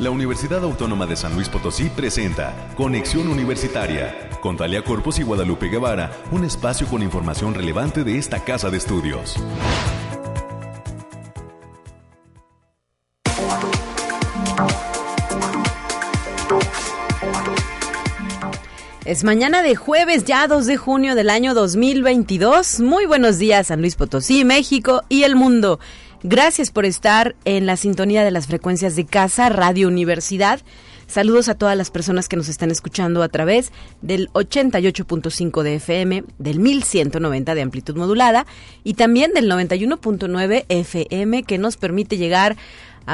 la Universidad Autónoma de San Luis Potosí presenta Conexión Universitaria con Talia Corpus y Guadalupe Guevara, un espacio con información relevante de esta casa de estudios. Es mañana de jueves, ya 2 de junio del año 2022. Muy buenos días, San Luis Potosí, México y el mundo. Gracias por estar en la sintonía de las frecuencias de casa, Radio Universidad. Saludos a todas las personas que nos están escuchando a través del 88.5 de FM, del 1190 de amplitud modulada y también del 91.9 FM que nos permite llegar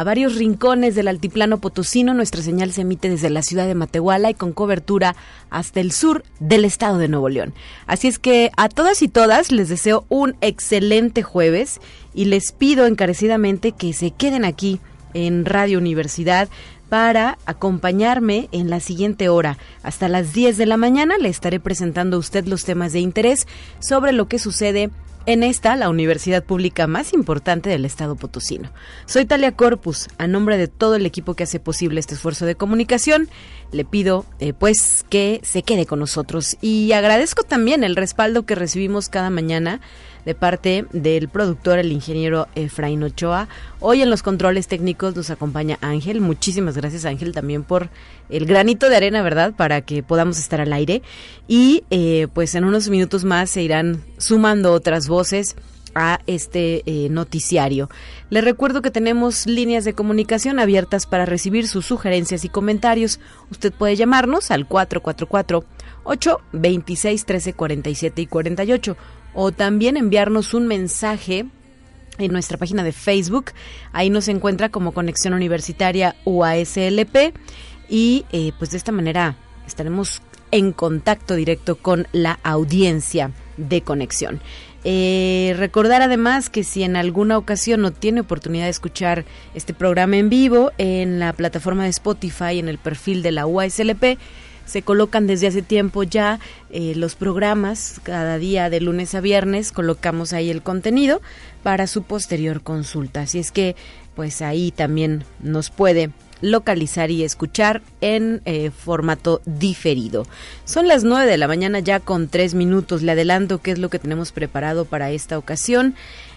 varios rincones del altiplano potosino. Nuestra señal se emite desde la ciudad de Matehuala y con cobertura hasta el sur del estado de Nuevo León. Así es que a todas y todas les deseo un excelente jueves y les pido encarecidamente que se queden aquí en Radio Universidad para acompañarme en la siguiente hora. Hasta las 10 de la mañana le estaré presentando a usted los temas de interés sobre lo que sucede en esta, la universidad pública más importante del estado potosino. Soy Talia Corpus, a nombre de todo el equipo que hace posible este esfuerzo de comunicación, le pido eh, pues que se quede con nosotros y agradezco también el respaldo que recibimos cada mañana de parte del productor, el ingeniero Efraín Ochoa. Hoy en los controles técnicos nos acompaña Ángel. Muchísimas gracias Ángel también por el granito de arena, ¿verdad? Para que podamos estar al aire. Y eh, pues en unos minutos más se irán sumando otras voces a este eh, noticiario. Les recuerdo que tenemos líneas de comunicación abiertas para recibir sus sugerencias y comentarios. Usted puede llamarnos al 444 826 1347 y 48 o también enviarnos un mensaje en nuestra página de Facebook. Ahí nos encuentra como Conexión Universitaria UASLP y eh, pues de esta manera estaremos en contacto directo con la audiencia de conexión. Eh, recordar además que si en alguna ocasión no tiene oportunidad de escuchar este programa en vivo en la plataforma de Spotify, en el perfil de la UASLP, se colocan desde hace tiempo ya eh, los programas, cada día de lunes a viernes colocamos ahí el contenido para su posterior consulta. Así es que pues ahí también nos puede localizar y escuchar en eh, formato diferido. Son las 9 de la mañana ya con tres minutos. Le adelanto qué es lo que tenemos preparado para esta ocasión,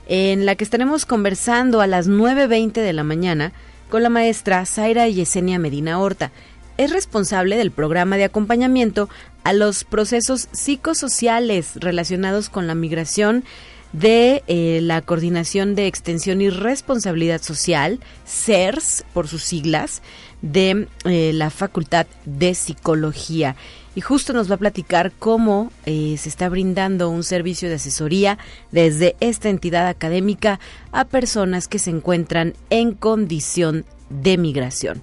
en la que estaremos conversando a las 9.20 de la mañana con la maestra Zaira Yesenia Medina Horta es responsable del programa de acompañamiento a los procesos psicosociales relacionados con la migración de eh, la Coordinación de Extensión y Responsabilidad Social, CERS por sus siglas, de eh, la Facultad de Psicología. Y justo nos va a platicar cómo eh, se está brindando un servicio de asesoría desde esta entidad académica a personas que se encuentran en condición de migración.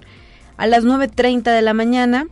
A las 9.30 de la mañana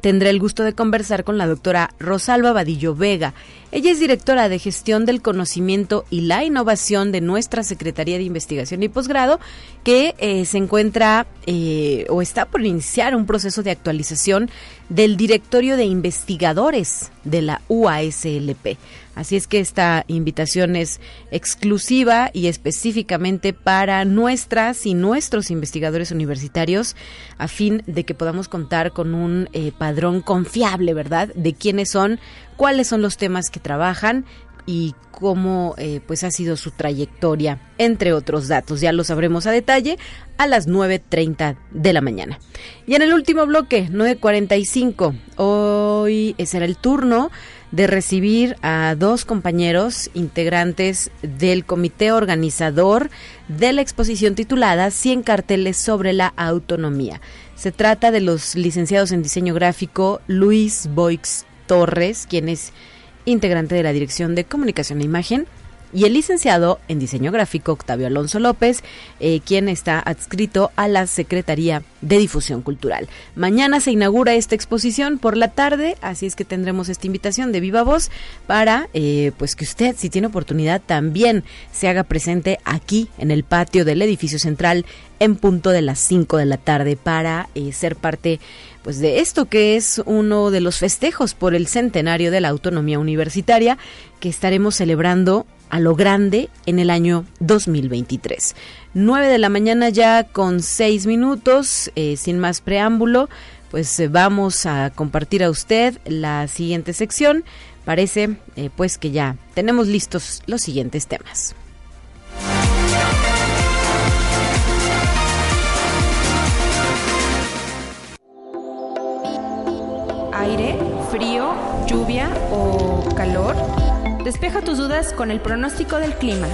tendré el gusto de conversar con la doctora Rosalba Vadillo Vega. Ella es directora de gestión del conocimiento y la innovación de nuestra Secretaría de Investigación y Posgrado, que eh, se encuentra eh, o está por iniciar un proceso de actualización del directorio de investigadores de la UASLP. Así es que esta invitación es exclusiva y específicamente para nuestras y nuestros investigadores universitarios a fin de que podamos contar con un eh, padrón confiable, ¿verdad? De quiénes son, cuáles son los temas que trabajan y cómo eh, pues ha sido su trayectoria, entre otros datos. Ya lo sabremos a detalle a las 9.30 de la mañana. Y en el último bloque, 9.45, hoy será el turno de recibir a dos compañeros integrantes del comité organizador de la exposición titulada 100 carteles sobre la autonomía. Se trata de los licenciados en diseño gráfico Luis Boix Torres, quien es integrante de la Dirección de Comunicación e Imagen, y el licenciado en diseño gráfico Octavio Alonso López, eh, quien está adscrito a la Secretaría de Difusión Cultural. Mañana se inaugura esta exposición por la tarde, así es que tendremos esta invitación de viva voz para eh, pues que usted, si tiene oportunidad, también se haga presente aquí en el patio del edificio central en punto de las 5 de la tarde para eh, ser parte pues de esto que es uno de los festejos por el centenario de la autonomía universitaria que estaremos celebrando a lo grande en el año 2023. 9 de la mañana ya con 6 minutos, eh, sin más preámbulo, pues eh, vamos a compartir a usted la siguiente sección. Parece eh, pues que ya tenemos listos los siguientes temas. Aire, frío, lluvia o calor. Despeja tus dudas con el pronóstico del clima.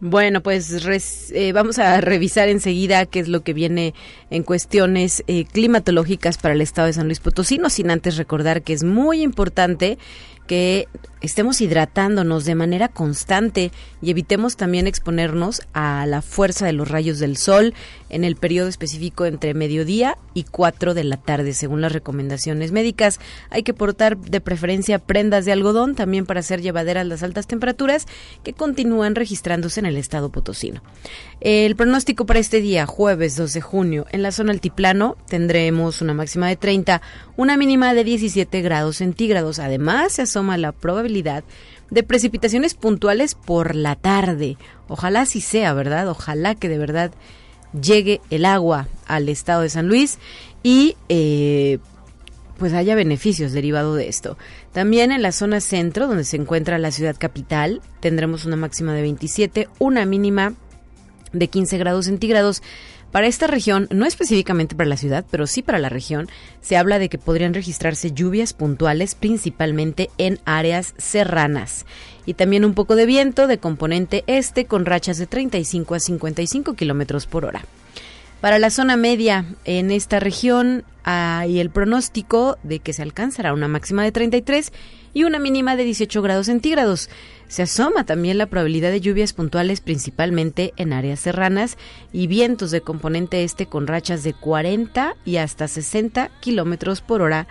Bueno, pues eh, vamos a revisar enseguida qué es lo que viene en cuestiones eh, climatológicas para el estado de San Luis Potosí, no sin antes recordar que es muy importante que estemos hidratándonos de manera constante y evitemos también exponernos a la fuerza de los rayos del sol en el periodo específico entre mediodía y 4 de la tarde, según las recomendaciones médicas. Hay que portar de preferencia prendas de algodón también para hacer llevaderas las altas temperaturas que continúan registrándose en el estado potosino. El pronóstico para este día, jueves 2 de junio, en la zona altiplano tendremos una máxima de 30, una mínima de 17 grados centígrados. Además, se asoma la probabilidad de precipitaciones puntuales por la tarde. Ojalá así sea, ¿verdad? Ojalá que de verdad llegue el agua al estado de San Luis y eh, pues haya beneficios derivados de esto. También en la zona centro, donde se encuentra la ciudad capital, tendremos una máxima de 27, una mínima de 15 grados centígrados. Para esta región, no específicamente para la ciudad, pero sí para la región, se habla de que podrían registrarse lluvias puntuales principalmente en áreas serranas y también un poco de viento de componente este con rachas de 35 a 55 kilómetros por hora. Para la zona media en esta región hay el pronóstico de que se alcanzará una máxima de 33 y una mínima de 18 grados centígrados. Se asoma también la probabilidad de lluvias puntuales principalmente en áreas serranas y vientos de componente este con rachas de 40 y hasta 60 kilómetros por hora,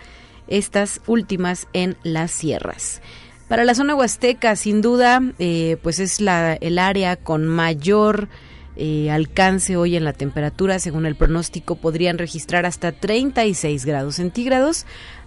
estas últimas en las sierras. Para la zona huasteca, sin duda, eh, pues es el área con mayor eh, alcance hoy en la temperatura, según el pronóstico, podrían registrar hasta 36 grados centígrados,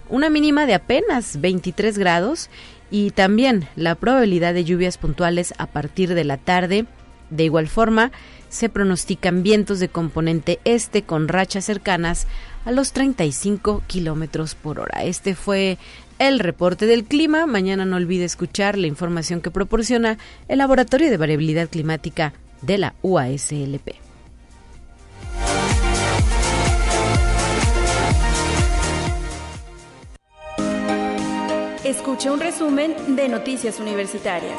una mínima de apenas 23 grados y también la probabilidad de lluvias puntuales a partir de la tarde. De igual forma, se pronostican vientos de componente este con rachas cercanas a los 35 kilómetros por hora. Este fue el reporte del clima. Mañana no olvide escuchar la información que proporciona el Laboratorio de Variabilidad Climática de la UASLP. Escucha un resumen de Noticias Universitarias.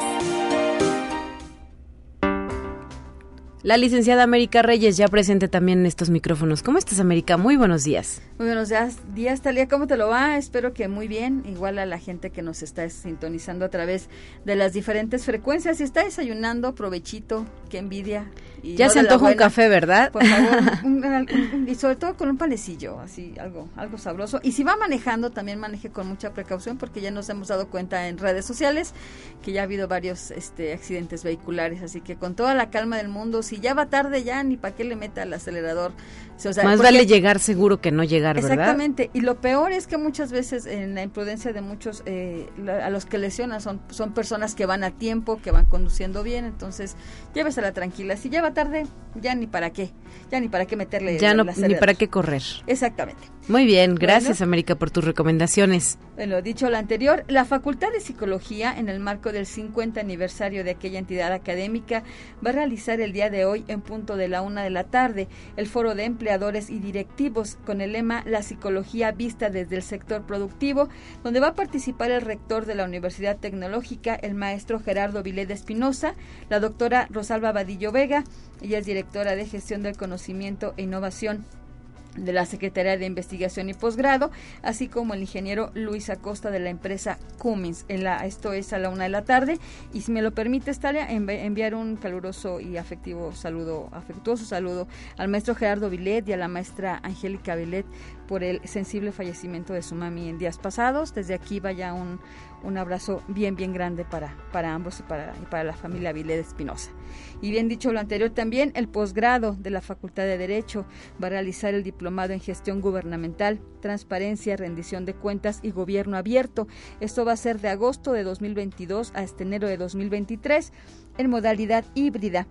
La licenciada América Reyes ya presente también en estos micrófonos. ¿Cómo estás, América? Muy buenos días. Muy buenos días, días Talia. ¿Cómo te lo va? Espero que muy bien. Igual a la gente que nos está sintonizando a través de las diferentes frecuencias. Si está desayunando, provechito, qué envidia. ya se antoja un café, ¿verdad? Por favor, y sobre todo con un panecillo, así, algo, algo sabroso. Y si va manejando, también maneje con mucha precaución, porque ya nos hemos dado cuenta en redes sociales que ya ha habido varios este, accidentes vehiculares. Así que con toda la calma del mundo, si ya va tarde, ya ni para qué le meta el acelerador. Más vale llegar seguro que no llegar, ¿verdad? Exactamente. Y lo peor es que muchas veces en la imprudencia de muchos, eh, a los que lesionan son, son personas que van a tiempo, que van conduciendo bien. Entonces, llévesela tranquila. Si ya va tarde, ya ni para qué. Ya ni para qué meterle. Ya no, ni para qué correr. Exactamente. Muy bien, gracias América por tus recomendaciones. Bueno, dicho lo anterior, la Facultad de Psicología, en el marco del 50 aniversario de aquella entidad académica, va a realizar el día de hoy, en punto de la una de la tarde, el foro de empleadores y directivos con el lema La psicología vista desde el sector productivo, donde va a participar el rector de la Universidad Tecnológica, el maestro Gerardo Vilés Espinosa, la doctora Rosalba Vadillo Vega, ella es directora de Gestión del Conocimiento e Innovación de la Secretaría de Investigación y Posgrado, así como el ingeniero Luis Acosta de la empresa Cummins. En la, esto es a la una de la tarde. Y si me lo permite, Estalia, enviar un caluroso y afectivo saludo, afectuoso saludo al maestro Gerardo Vilet y a la maestra Angélica Vilet por el sensible fallecimiento de su mami en días pasados. Desde aquí vaya un, un abrazo bien, bien grande para, para ambos y para, para la familia Vilet Espinosa. Y bien dicho lo anterior, también el posgrado de la Facultad de Derecho va a realizar el diploma diplomado en gestión gubernamental, transparencia, rendición de cuentas y gobierno abierto. Esto va a ser de agosto de 2022 a este enero de 2023 en modalidad híbrida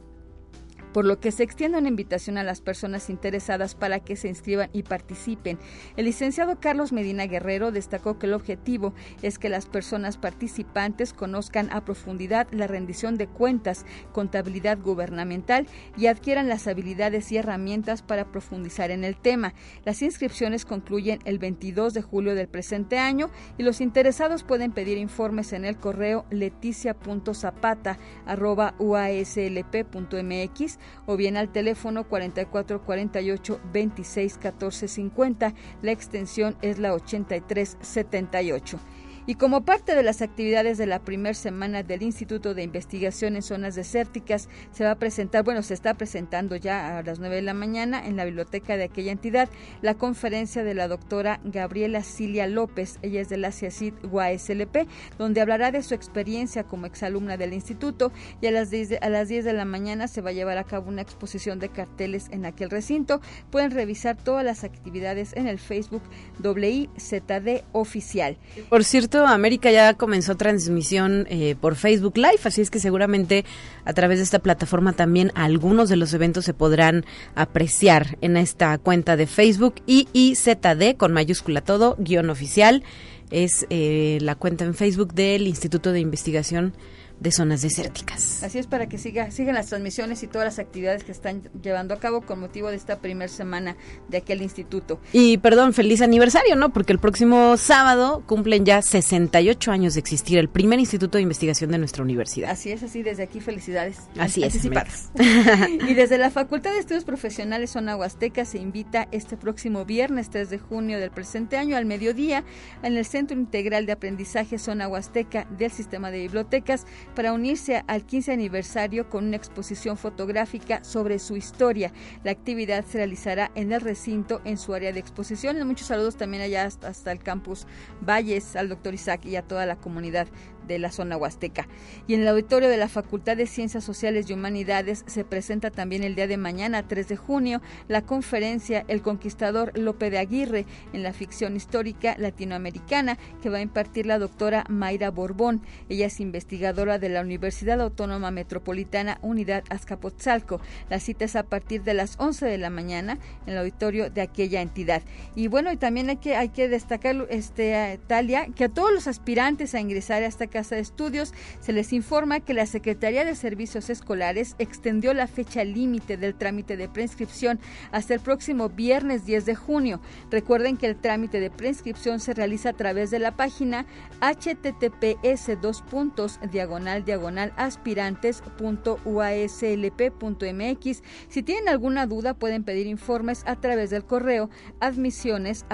por lo que se extiende una invitación a las personas interesadas para que se inscriban y participen. El licenciado Carlos Medina Guerrero destacó que el objetivo es que las personas participantes conozcan a profundidad la rendición de cuentas, contabilidad gubernamental y adquieran las habilidades y herramientas para profundizar en el tema. Las inscripciones concluyen el 22 de julio del presente año y los interesados pueden pedir informes en el correo leticia.zapata.uaslp.mx o bien al teléfono 4448 26 14 50. La extensión es la 8378. Y como parte de las actividades de la primera semana del Instituto de Investigación en Zonas Desérticas, se va a presentar, bueno, se está presentando ya a las 9 de la mañana en la biblioteca de aquella entidad la conferencia de la doctora Gabriela Cilia López, ella es de la CIACID UASLP, donde hablará de su experiencia como exalumna del instituto y a las, 10 de, a las 10 de la mañana se va a llevar a cabo una exposición de carteles en aquel recinto. Pueden revisar todas las actividades en el Facebook WIZD Oficial. Por cierto, América ya comenzó transmisión eh, por Facebook Live, así es que seguramente a través de esta plataforma también algunos de los eventos se podrán apreciar en esta cuenta de Facebook IIZD con mayúscula todo, guion oficial. Es eh, la cuenta en Facebook del Instituto de Investigación de zonas desérticas. Así es para que siga, sigan las transmisiones y todas las actividades que están llevando a cabo con motivo de esta primera semana de aquel instituto. Y perdón, feliz aniversario, ¿no? Porque el próximo sábado cumplen ya 68 años de existir el primer instituto de investigación de nuestra universidad. Así es, así desde aquí felicidades. Así es. y desde la Facultad de Estudios Profesionales Zona Huasteca se invita este próximo viernes 3 de junio del presente año al mediodía en el Centro Integral de Aprendizaje Zona Huasteca del Sistema de Bibliotecas para unirse al 15 aniversario con una exposición fotográfica sobre su historia. La actividad se realizará en el recinto en su área de exposición. Muchos saludos también allá hasta, el campus Valles, al doctor Isaac y a toda la comunidad de la zona huasteca. Y en el auditorio de la Facultad de Ciencias Sociales y Humanidades se presenta también el día de mañana, 3 de junio, la conferencia El Conquistador Lope de Aguirre en la ficción histórica latinoamericana que va a impartir la doctora Mayra Borbón. Ella es investigadora de la Universidad Autónoma Metropolitana Unidad Azcapotzalco. La cita es a partir de las 11 de la mañana en el auditorio de aquella entidad. Y bueno, y también hay que, hay que destacar, este, Talia, que a todos los aspirantes a ingresar a esta Casa de Estudios, se les informa que la Secretaría de Servicios Escolares extendió la fecha límite del trámite de preinscripción hasta el próximo viernes 10 de junio. Recuerden que el trámite de preinscripción se realiza a través de la página https dos puntos diagonal diagonal aspirantes.uaslp.mx. Si tienen alguna duda pueden pedir informes a través del correo admisiones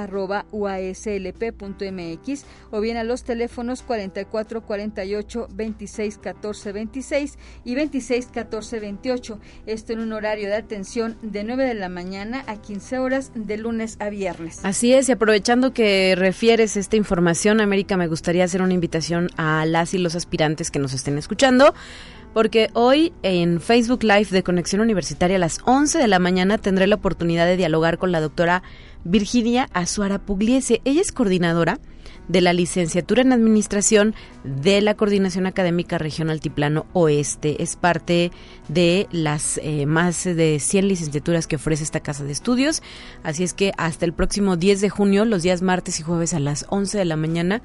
o bien a los teléfonos 44 48 26 14 26 y 26 14 28. Esto en un horario de atención de 9 de la mañana a 15 horas de lunes a viernes. Así es, y aprovechando que refieres esta información, América, me gustaría hacer una invitación a las y los aspirantes que nos estén escuchando porque hoy en Facebook Live de Conexión Universitaria a las 11 de la mañana tendré la oportunidad de dialogar con la doctora Virginia Azuara Pugliese. Ella es coordinadora de la licenciatura en Administración de la Coordinación Académica Región Altiplano Oeste. Es parte de las eh, más de 100 licenciaturas que ofrece esta casa de estudios. Así es que hasta el próximo 10 de junio, los días martes y jueves a las 11 de la mañana,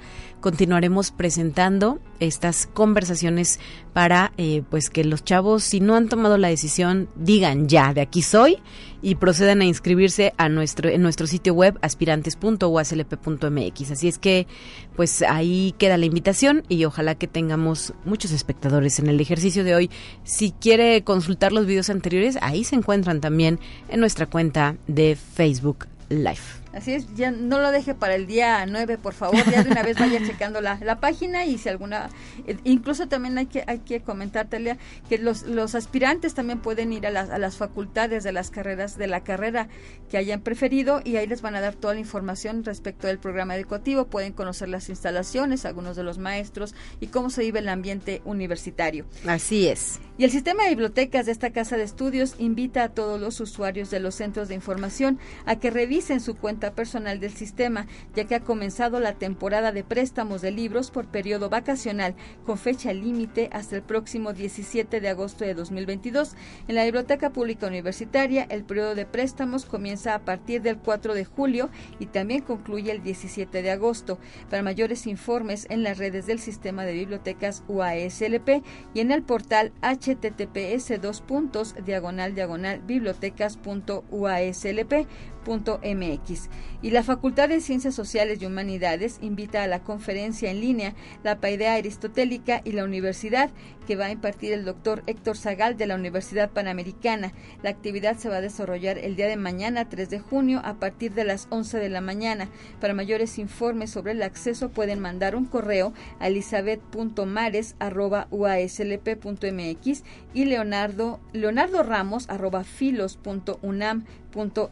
continuaremos presentando estas conversaciones para eh, pues que los chavos, si no han tomado la decisión, digan ya, de aquí soy y procedan a inscribirse a nuestro, en nuestro sitio web aspirantes.uaslp.mx. Así es que pues ahí queda la invitación y ojalá que tengamos muchos espectadores en el ejercicio de hoy. Si quiere consultar los videos anteriores, ahí se encuentran también en nuestra cuenta de Facebook Live. Así es, ya no lo deje para el día 9, por favor, ya de una vez vaya checando la, la página y si alguna, eh, incluso también hay que, hay que comentar, Talia, que los, los aspirantes también pueden ir a las, a las facultades de las carreras, de la carrera que hayan preferido y ahí les van a dar toda la información respecto del programa educativo, pueden conocer las instalaciones, algunos de los maestros y cómo se vive el ambiente universitario. Así es. Y el sistema de bibliotecas de esta casa de estudios invita a todos los usuarios de los centros de información a que revisen su cuenta personal del sistema, ya que ha comenzado la temporada de préstamos de libros por periodo vacacional con fecha límite hasta el próximo 17 de agosto de 2022. En la Biblioteca Pública Universitaria, el periodo de préstamos comienza a partir del 4 de julio y también concluye el 17 de agosto. Para mayores informes en las redes del sistema de bibliotecas UASLP y en el portal https dos puntos diagonal diagonal bibliotecas.uaslp Y la Facultad de Ciencias Sociales y Humanidades invita a la conferencia en línea La Paidea Aristotélica y la Universidad que va a impartir el doctor Héctor Zagal de la Universidad Panamericana. La actividad se va a desarrollar el día de mañana, 3 de junio, a partir de las 11 de la mañana. Para mayores informes sobre el acceso pueden mandar un correo a elizabeth.mares.uaslp.mx y leonardo, leonardo ramos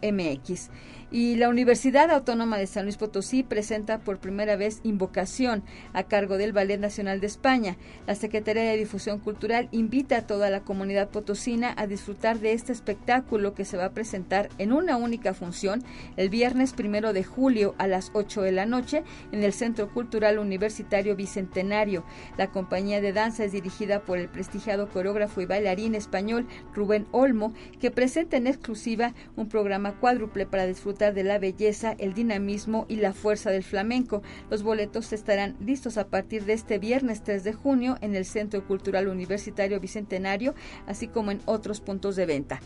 mx y la Universidad Autónoma de San Luis Potosí presenta por primera vez Invocación a cargo del Ballet Nacional de España. La Secretaría de Difusión Cultural invita a toda la comunidad potosina a disfrutar de este espectáculo que se va a presentar en una única función el viernes primero de julio a las 8 de la noche en el Centro Cultural Universitario Bicentenario. La compañía de danza es dirigida por el prestigiado coreógrafo y bailarín español Rubén Olmo, que presenta en exclusiva un programa cuádruple para disfrutar de la belleza, el dinamismo y la fuerza del flamenco. Los boletos estarán listos a partir de este viernes 3 de junio en el Centro Cultural Universitario Bicentenario, así como en otros puntos de venta.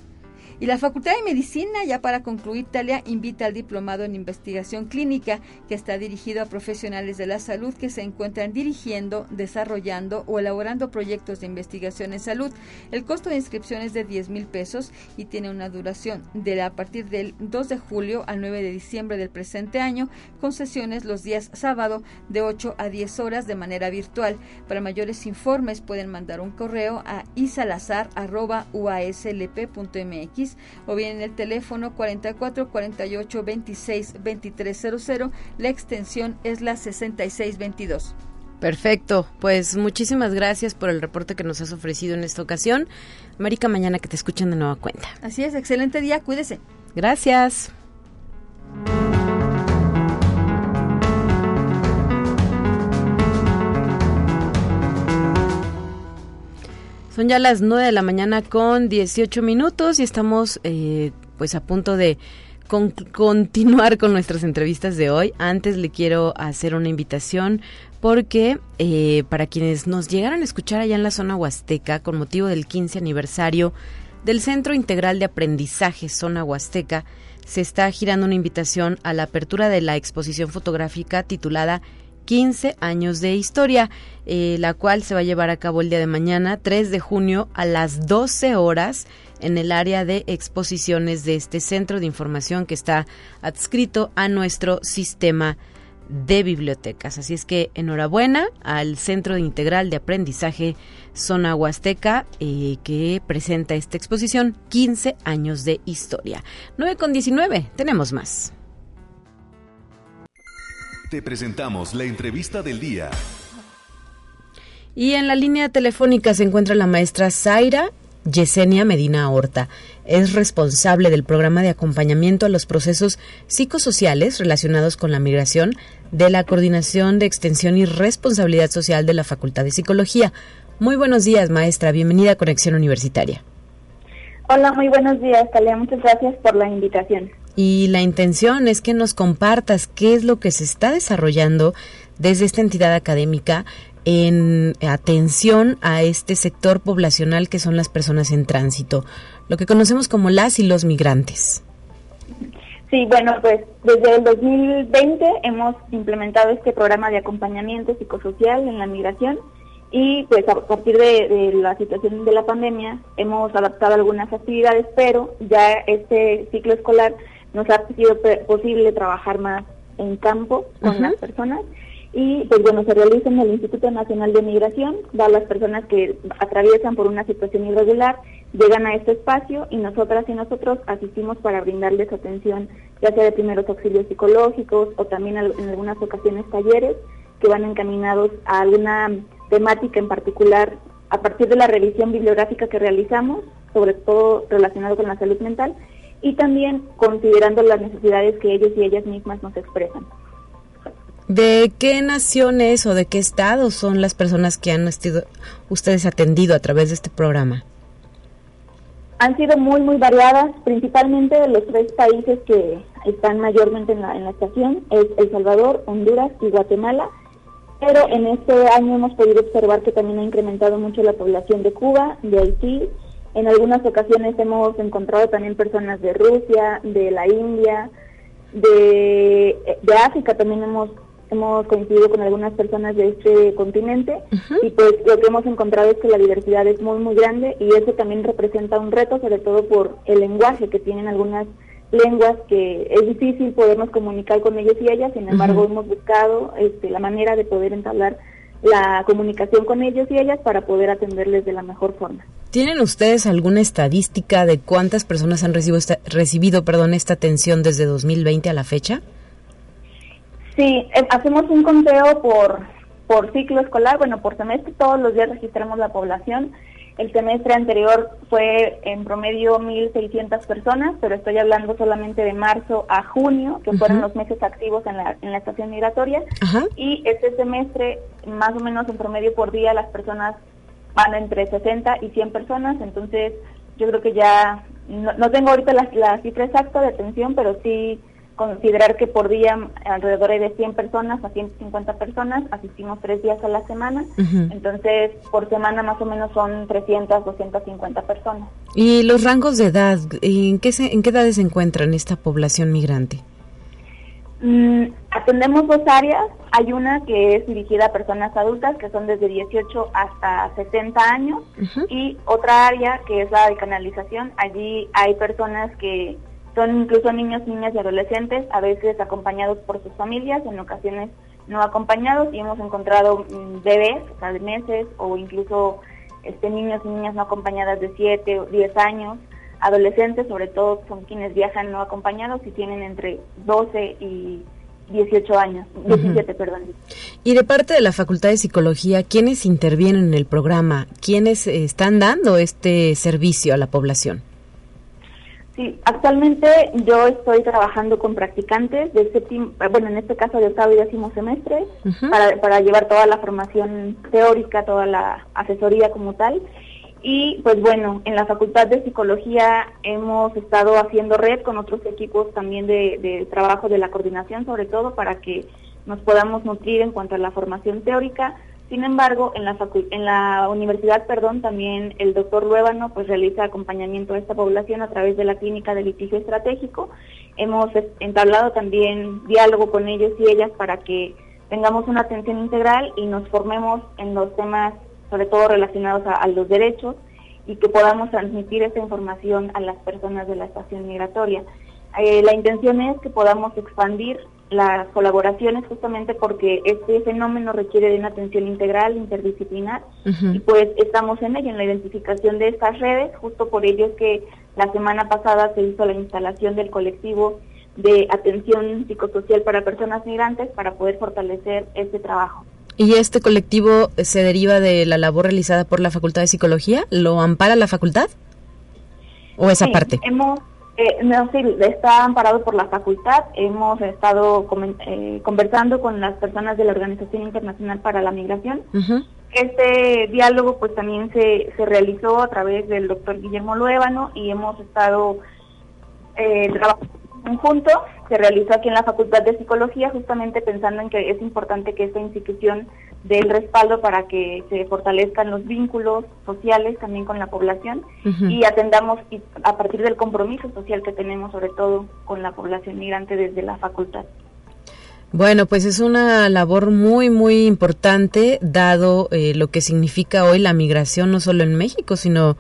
Y la Facultad de Medicina, ya para concluir, Talia, invita al diplomado en investigación clínica, que está dirigido a profesionales de la salud que se encuentran dirigiendo, desarrollando o elaborando proyectos de investigación en salud. El costo de inscripción es de 10 mil pesos y tiene una duración de a partir del 2 de julio al 9 de diciembre del presente año, con sesiones los días sábado de 8 a 10 horas de manera virtual. Para mayores informes pueden mandar un correo a isalazar.uaslp.mx o bien en el teléfono 44 48 26 2300. La extensión es la 6622. Perfecto, pues muchísimas gracias por el reporte que nos has ofrecido en esta ocasión. América, mañana que te escuchen de nueva cuenta. Así es, excelente día, cuídese. Gracias. Son ya las 9 de la mañana con 18 minutos y estamos eh, pues a punto de continuar con nuestras entrevistas de hoy. Antes le quiero hacer una invitación porque eh, para quienes nos llegaron a escuchar allá en la zona huasteca con motivo del 15 aniversario del Centro Integral de Aprendizaje Zona Huasteca, se está girando una invitación a la apertura de la exposición fotográfica titulada 15 años de historia, eh, la cual se va a llevar a cabo el día de mañana, 3 de junio, a las 12 horas en el área de exposiciones de este centro de información que está adscrito a nuestro sistema de bibliotecas. Así es que enhorabuena al Centro Integral de Aprendizaje Zona Huasteca eh, que presenta esta exposición 15 años de historia. 9 con 19, tenemos más. Te presentamos la entrevista del día. Y en la línea telefónica se encuentra la maestra Zaira Yesenia Medina Horta. Es responsable del programa de acompañamiento a los procesos psicosociales relacionados con la migración de la Coordinación de Extensión y Responsabilidad Social de la Facultad de Psicología. Muy buenos días, maestra. Bienvenida a Conexión Universitaria. Hola, muy buenos días, Talia. Muchas gracias por la invitación y la intención es que nos compartas qué es lo que se está desarrollando desde esta entidad académica en atención a este sector poblacional que son las personas en tránsito, lo que conocemos como las y los migrantes. Sí, bueno, pues desde el 2020 hemos implementado este programa de acompañamiento psicosocial en la migración y pues a partir de, de, la situación de la pandemia hemos adaptado algunas actividades, pero ya este ciclo escolar nos ha sido posible trabajar más en campo con las personas. Y pues bueno, se realiza en el Instituto Nacional de Migración, va las personas que atraviesan por una situación irregular, llegan a este espacio y nosotras y nosotros asistimos para brindarles atención, ya sea de primeros auxilios psicológicos o también en algunas ocasiones talleres que van encaminados a alguna temática en particular a partir de la revisión bibliográfica que realizamos, sobre todo relacionado con la salud mental, y también considerando las necesidades que ellos y ellas mismas nos expresan. ¿De qué naciones o de qué estados son las personas que han sido ustedes atendido a través de este programa? Han sido muy, muy variadas, principalmente de los tres países que están mayormente en la, en la estación, es El Salvador, Honduras y Guatemala, pero en este año hemos podido observar que también ha incrementado mucho la población de Cuba, de Haití, en algunas ocasiones hemos encontrado también personas de Rusia, de la India, de, de África también hemos hemos coincidido con algunas personas de este continente. Y pues lo que hemos encontrado es que la diversidad es muy muy grande y eso también representa un reto sobre todo por el lenguaje que tienen algunas lenguas que es difícil podernos comunicar con ellos y ellas, sin embargo hemos buscado este, la manera de poder entablar la comunicación con ellos y ellas para poder atenderles de la mejor forma. ¿Tienen ustedes alguna estadística de cuántas personas han recibido esta, recibido perdón, esta atención desde 2020 a la fecha? Sí, eh, hacemos un conteo por, por ciclo escolar, bueno, por semestre, todos los días registramos la población. El semestre anterior fue en promedio 1.600 personas, pero estoy hablando solamente de marzo a junio, que fueron los meses activos en la, en la estación migratoria. Y este semestre, más o menos en promedio por día, las personas van entre 60 y 100 personas, entonces yo creo que ya, no, tengo ahorita la, la cifra exacta de atención, pero sí considerar que por día alrededor de 100 personas a 150 personas, asistimos tres días a la semana, entonces por semana más o menos son 300, 250 personas. ¿Y los rangos de edad, en qué, en qué edades se encuentran esta población migrante? Mm, atendemos dos áreas, hay una que es dirigida a personas adultas que son desde 18 hasta 60 años. Y otra área que es la de canalización, allí hay personas que son incluso niños, niñas y adolescentes, a veces acompañados por sus familias, en ocasiones no acompañados, y hemos encontrado mm, bebés, o sea, de meses, o incluso este, niños y niñas no acompañadas de 7 o 10 años, adolescentes, sobre todo son quienes viajan no acompañados y tienen entre 12 y 18 años, 17, perdón. Y de parte de la Facultad de Psicología, ¿quiénes intervienen en el programa? ¿Quiénes están dando este servicio a la población? Sí, actualmente yo estoy trabajando con practicantes de séptimo, bueno, en este caso de octavo y décimo semestre, para, para llevar toda la formación teórica, toda la asesoría como tal. Y pues bueno, en la Facultad de Psicología hemos estado haciendo red con otros equipos también de, de trabajo de la coordinación, sobre todo para que nos podamos nutrir en cuanto a la formación teórica, sin embargo, en la, universidad, perdón, también el doctor Luébano pues realiza acompañamiento a esta población a través de la clínica de litigio estratégico. Hemos entablado también diálogo con ellos y ellas para que tengamos una atención integral y nos formemos en los temas, sobre todo relacionados a, los derechos, y que podamos transmitir esta información a las personas de la estación migratoria. Eh, la intención es que podamos expandir las colaboraciones justamente porque este fenómeno requiere de una atención integral, interdisciplinar, y pues estamos en ello, en la identificación de estas redes, justo por ello es que la semana pasada se hizo la instalación del colectivo de atención psicosocial para personas migrantes para poder fortalecer este trabajo. ¿Y este colectivo se deriva de la labor realizada por la Facultad de Psicología? ¿Lo ampara la facultad? ¿O esa parte? Hemos eh, no, sí, está amparado por la facultad. Hemos estado eh, conversando con las personas de la Organización Internacional para la Migración. Este diálogo pues también se, se realizó a través del doctor Guillermo Luébano y hemos estado eh, trabajando conjunto. Se realizó aquí en la Facultad de Psicología justamente pensando en que es importante que esta institución dé el respaldo para que se fortalezcan los vínculos sociales también con la población y atendamos a partir del compromiso social que tenemos sobre todo con la población migrante desde la facultad. Bueno, pues es una labor muy, muy importante, dado eh, lo que significa hoy la migración, no solo en México, sino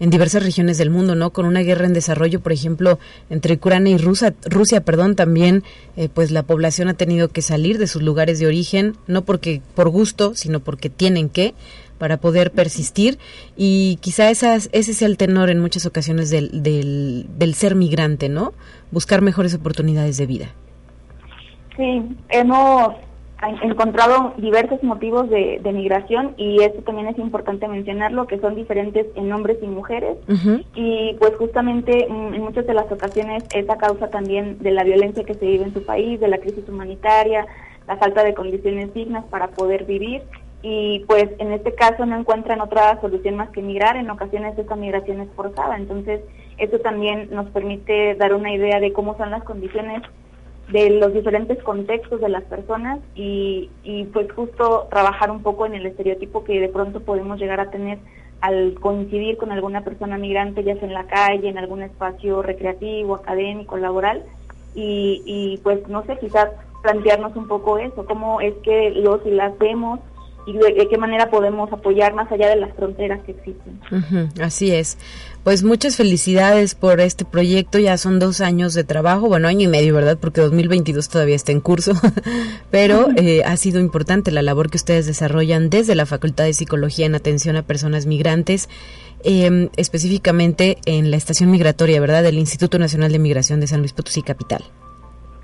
en diversas regiones del mundo, ¿no? Con una guerra en desarrollo, por ejemplo, entre Ucrania y Rusia, Rusia, perdón, también, eh, pues la población ha tenido que salir de sus lugares de origen, no porque por gusto, sino porque tienen que para poder persistir y quizá esas, ese sea el tenor en muchas ocasiones del, del, del ser migrante, ¿no? Buscar mejores oportunidades de vida. Sí, hemos encontrado diversos motivos de, migración y esto también es importante mencionarlo, que son diferentes en hombres y mujeres. Y pues justamente mm, en muchas de las ocasiones es a causa también de la violencia que se vive en su país, de la crisis humanitaria, la falta de condiciones dignas para poder vivir. Y pues en este caso no encuentran otra solución más que migrar, en ocasiones esta migración es forzada, entonces eso también nos permite dar una idea de cómo son las condiciones de los diferentes contextos de las personas y, y pues justo trabajar un poco en el estereotipo que de pronto podemos llegar a tener al coincidir con alguna persona migrante, ya sea en la calle, en algún espacio recreativo, académico, laboral, y, y pues no sé, quizás plantearnos un poco eso, cómo es que los y las vemos y de, qué manera podemos apoyar más allá de las fronteras que existen. así es. Pues muchas felicidades por este proyecto. Ya son dos años de trabajo, bueno, año y medio, ¿verdad? Porque 2022 todavía está en curso, pero eh, ha sido importante la labor que ustedes desarrollan desde la Facultad de Psicología en atención a personas migrantes. Em, específicamente en la estación migratoria, ¿verdad? Del Instituto Nacional de Migración de San Luis Potosí Capital.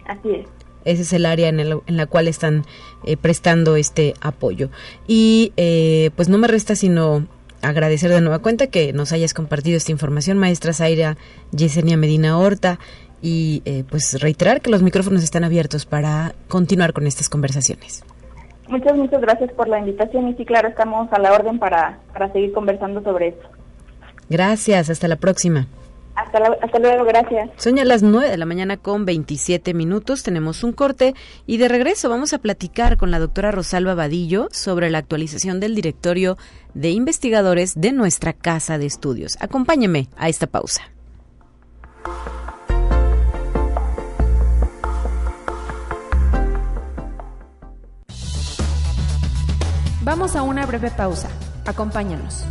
Así es. Ese es el área en, en la cual están eh, prestando este apoyo. Y eh, pues no me resta sino agradecer de nueva cuenta que nos hayas compartido esta información, maestra Zaira Yesenia Medina Horta, y eh, pues reiterar que los micrófonos están abiertos para continuar con estas conversaciones. Muchas, muchas gracias por la invitación y sí, claro, estamos a la orden para, para seguir conversando sobre esto. Gracias, hasta la próxima. Hasta, luego, gracias. Son ya las 9 de la mañana con 27 minutos, tenemos un corte y de regreso vamos a platicar con la doctora Rosalba Vadillo sobre la actualización del directorio de investigadores de nuestra casa de estudios. Acompáñeme a esta pausa. Vamos a una breve pausa. Acompáñanos.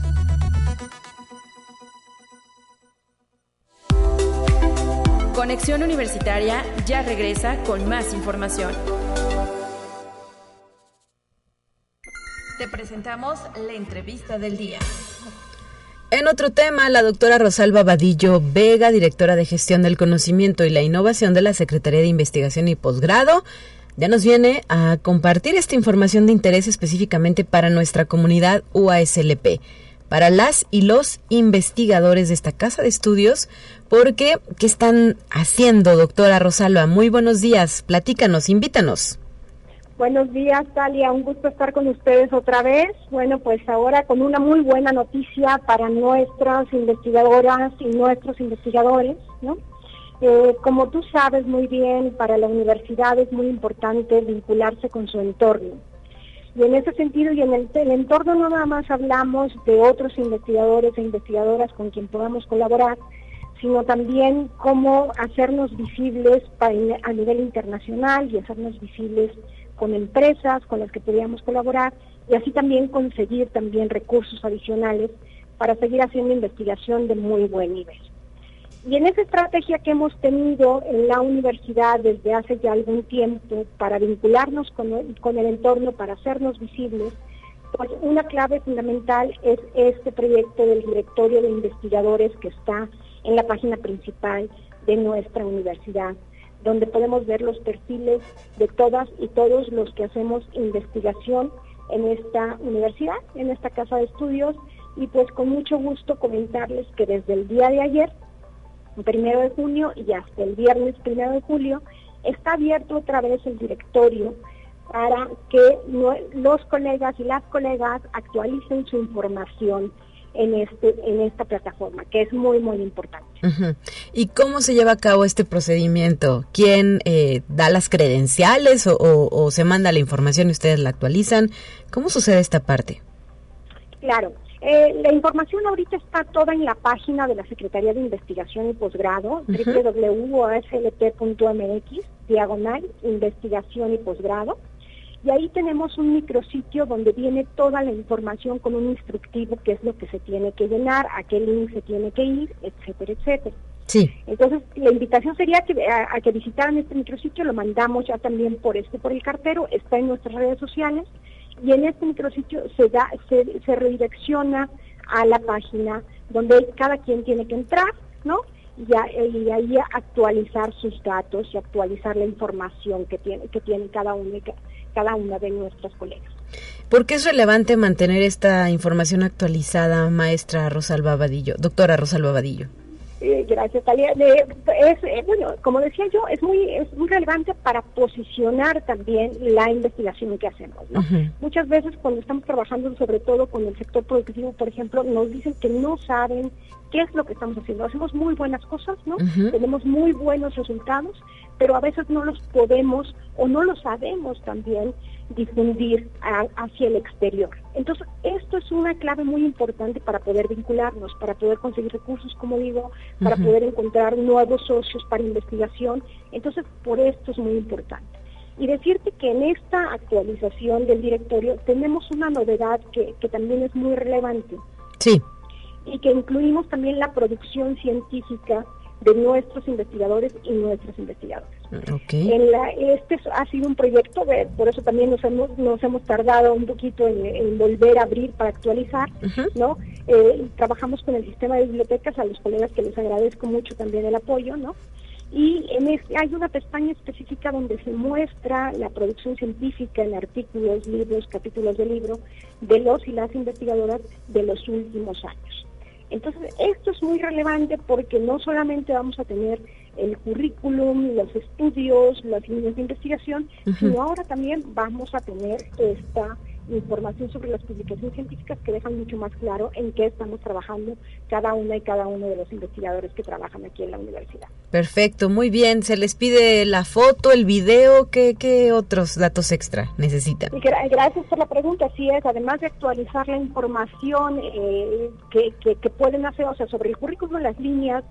Conexión Universitaria ya regresa con más información. Te presentamos la entrevista del día. En otro tema, la doctora Rosalba Vadillo Vega, directora de Gestión del Conocimiento y la Innovación de la Secretaría de Investigación y Posgrado, ya nos viene a compartir esta información de interés específicamente para nuestra comunidad UASLP para las y los investigadores de esta casa de estudios, porque ¿qué están haciendo, doctora Rosalba? Muy buenos días, platícanos, invítanos. Buenos días, Talia, un gusto estar con ustedes otra vez. Bueno, pues ahora con una muy buena noticia para nuestras investigadoras y nuestros investigadores, ¿no? Eh, como tú sabes muy bien, para la universidad es muy importante vincularse con su entorno. Y en ese sentido y en el, entorno no nada más hablamos de otros investigadores e investigadoras con quien podamos colaborar, sino también cómo hacernos visibles a nivel internacional y hacernos visibles con empresas con las que podríamos colaborar y así también conseguir también recursos adicionales para seguir haciendo investigación de muy buen nivel. Y en esa estrategia que hemos tenido en la universidad desde hace ya algún tiempo para vincularnos con el, entorno, para hacernos visibles, pues una clave fundamental es este proyecto del directorio de investigadores que está en la página principal de nuestra universidad, donde podemos ver los perfiles de todas y todos los que hacemos investigación en esta universidad, en esta casa de estudios, y pues con mucho gusto comentarles que desde el día de ayer primero de junio y hasta el viernes primero de julio, está abierto otra vez el directorio para que los colegas y las colegas actualicen su información en este en esta plataforma que es muy muy importante. Y cómo se lleva a cabo este procedimiento quién eh, da las credenciales o, o, se manda la información y ustedes la actualizan cómo sucede esta parte claro eh, la información ahorita está toda en la página de la Secretaría de Investigación y Posgrado, uh diagonal, investigación y posgrado. Y ahí tenemos un micrositio donde viene toda la información con un instructivo, qué es lo que se tiene que llenar, a qué link se tiene que ir, etcétera, etcétera. Sí. Entonces, la invitación sería que, a, que visitaran este micrositio, lo mandamos ya también por este, por el cartero, está en nuestras redes sociales, y en este micrositio se, da, se, redirecciona a la página donde cada quien tiene que entrar, ¿no? Y, ahí actualizar sus datos y actualizar la información que tiene, que tiene cada, uno, cada una de nuestras colegas. ¿Por qué es relevante mantener esta información actualizada, maestra Rosalba Badillo, doctora Rosalba Badillo? Eh, gracias, Talia. es, eh, bueno, como decía yo, es muy, es muy relevante para posicionar también la investigación que hacemos. ¿no? Muchas veces cuando estamos trabajando, sobre todo con el sector productivo, por ejemplo, nos dicen que no saben qué es lo que estamos haciendo. Hacemos muy buenas cosas, ¿no? Tenemos muy buenos resultados, pero a veces no los podemos o no lo sabemos también difundir hacia el exterior. Entonces, esto es una clave muy importante para poder vincularnos, para poder conseguir recursos, como digo, para poder encontrar nuevos socios para investigación. Entonces, por esto es muy importante. Y decirte que en esta actualización del directorio tenemos una novedad que, que también es muy relevante. Sí. Y que incluimos también la producción científica de nuestros investigadores y nuestras investigadoras. En la, este ha sido un proyecto, de, por eso también nos hemos, nos hemos tardado un poquito en, volver a abrir para actualizar, ¿no? Eh, trabajamos con el sistema de bibliotecas, a los colegas que les agradezco mucho también el apoyo, ¿no? Y en este, hay una pestaña específica donde se muestra la producción científica en artículos, libros, capítulos de libro de los y las investigadoras de los últimos años. Entonces, esto es muy relevante porque no solamente vamos a tener el currículum, los estudios, las líneas de investigación, sino ahora también vamos a tener esta información sobre las publicaciones científicas que dejan mucho más claro en qué estamos trabajando cada una y cada uno de los investigadores que trabajan aquí en la universidad. Perfecto, muy bien. Se les pide la foto, el video, ¿qué, qué otros datos extra necesitan? Gracias por la pregunta. Así es, además de actualizar la información eh, que, que, que pueden hacer, o sea, sobre el currículum, las líneas,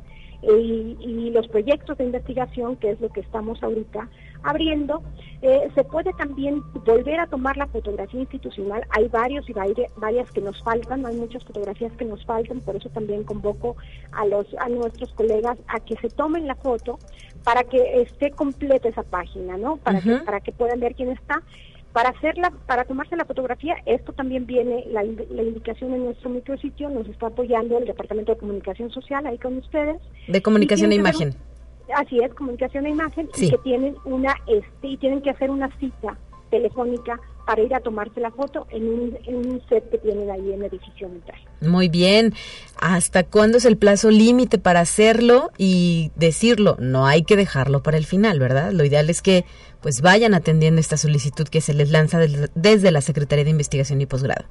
y, los proyectos de investigación, que es lo que estamos ahorita abriendo, eh, se puede también volver a tomar la fotografía institucional. Hay varios y varias que nos faltan, hay muchas fotografías que nos faltan, por eso también convoco a, los, a nuestros colegas a que se tomen la foto para que esté completa esa página, ¿no? Para, que, para que puedan ver quién está para hacerla, para tomarse la fotografía, esto también viene la, indicación en nuestro micrositio, nos está apoyando el Departamento de Comunicación Social ahí con ustedes. De comunicación e imagen. Así es, comunicación e imagen, y que tienen una, este, y tienen que hacer una cita telefónica para ir a tomarse la foto en un, set que tienen ahí en el edificio mental. Muy bien. ¿Hasta cuándo es el plazo límite para hacerlo y decirlo? No hay que dejarlo para el final, ¿verdad? Lo ideal es que pues vayan atendiendo esta solicitud que se les lanza desde la Secretaría de Investigación y Posgrado.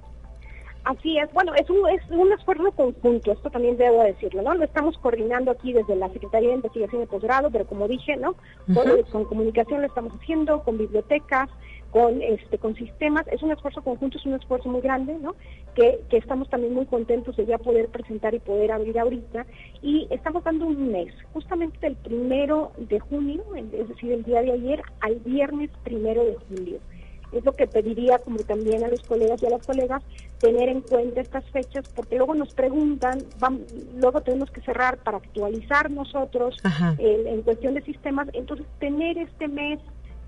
Así es, bueno, es un, es un esfuerzo conjunto, esto también debo decirlo, ¿no? Lo estamos coordinando aquí desde la Secretaría de Investigación y Posgrado, pero como dije, ¿no? con comunicación lo estamos haciendo, con bibliotecas, con este con sistemas. Es un esfuerzo conjunto es un esfuerzo muy grande no que, que estamos también muy contentos de ya poder presentar y poder abrir ahorita. Y estamos dando un mes justamente del primero de junio es decir el día de ayer al viernes primero de julio es lo que pediría como también a los colegas y a las colegas tener en cuenta estas fechas porque luego nos preguntan luego tenemos que cerrar para actualizar nosotros en cuestión de sistemas entonces tener este mes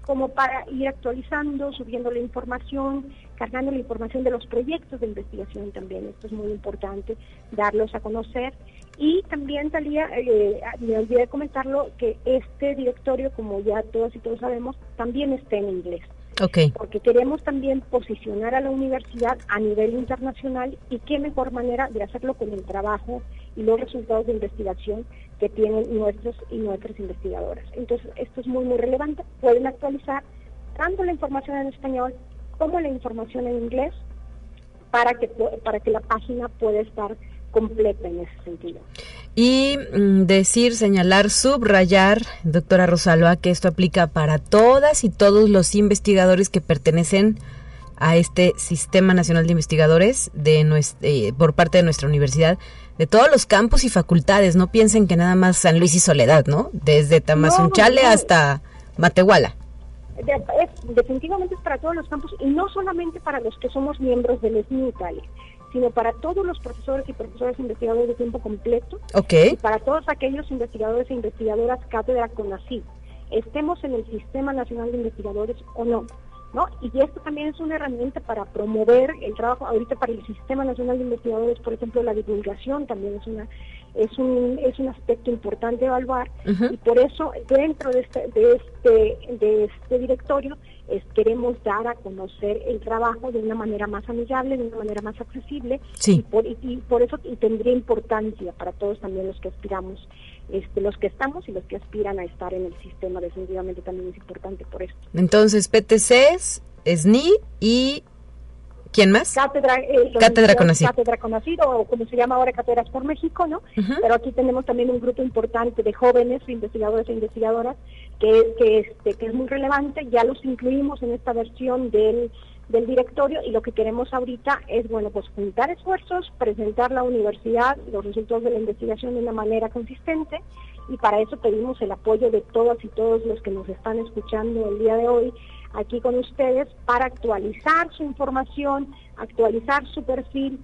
como para ir actualizando, subiendo la información, cargando la información de los proyectos de investigación también. Esto es muy importante, darlos a conocer. Y también, Talía, eh, me olvidé de comentarlo, que este directorio, como ya todos y todos sabemos, también está en inglés. Okay. Porque queremos también posicionar a la universidad a nivel internacional y qué mejor manera de hacerlo con el trabajo y los resultados de investigación que tienen nuestros y nuestras investigadoras. Entonces, esto es muy, muy relevante. Pueden actualizar tanto la información en español como la información en inglés para que, para que la página pueda estar completa en ese sentido. Y mm, decir, señalar, subrayar, doctora Rosalba, que esto aplica para todas y todos los investigadores que pertenecen a este Sistema Nacional de Investigadores de eh, por parte de nuestra universidad de todos los campos y facultades. No piensen que nada más San Luis y Soledad, ¿no? Desde Tamazunchale hasta Matehuala. definitivamente es para todos los campos y no solamente para los que somos miembros del SNI Italia, sino para todos los profesores y profesores investigadores de tiempo completo okay. y para todos aquellos investigadores e investigadoras cátedra CONACYT, estemos en el Sistema Nacional de Investigadores o no. ¿No? Y esto también es una herramienta para promover el trabajo ahorita para el Sistema Nacional de Investigadores, por ejemplo, la divulgación también es una es un, es un aspecto importante evaluar y por eso dentro de este, de este, de este directorio es, queremos dar a conocer el trabajo de una manera más amigable, de una manera más accesible y, por, y, por eso tendría importancia para todos también los que aspiramos, este, los que estamos y los que aspiran a estar en el sistema, definitivamente también es importante por esto. Entonces, PTCs, SNI y ¿Quién más? Cátedra, eh, Cátedra Conocido. Cátedra Conocido, o como se llama ahora Cátedras por México, ¿no? Pero aquí tenemos también un grupo importante de jóvenes investigadores e investigadoras que, que, este, que es muy relevante. Ya los incluimos en esta versión del, directorio y lo que queremos ahorita es, bueno, pues juntar esfuerzos, presentar la universidad, los resultados de la investigación de una manera consistente y para eso pedimos el apoyo de todas y todos los que nos están escuchando el día de hoy aquí con ustedes para actualizar su información, actualizar su perfil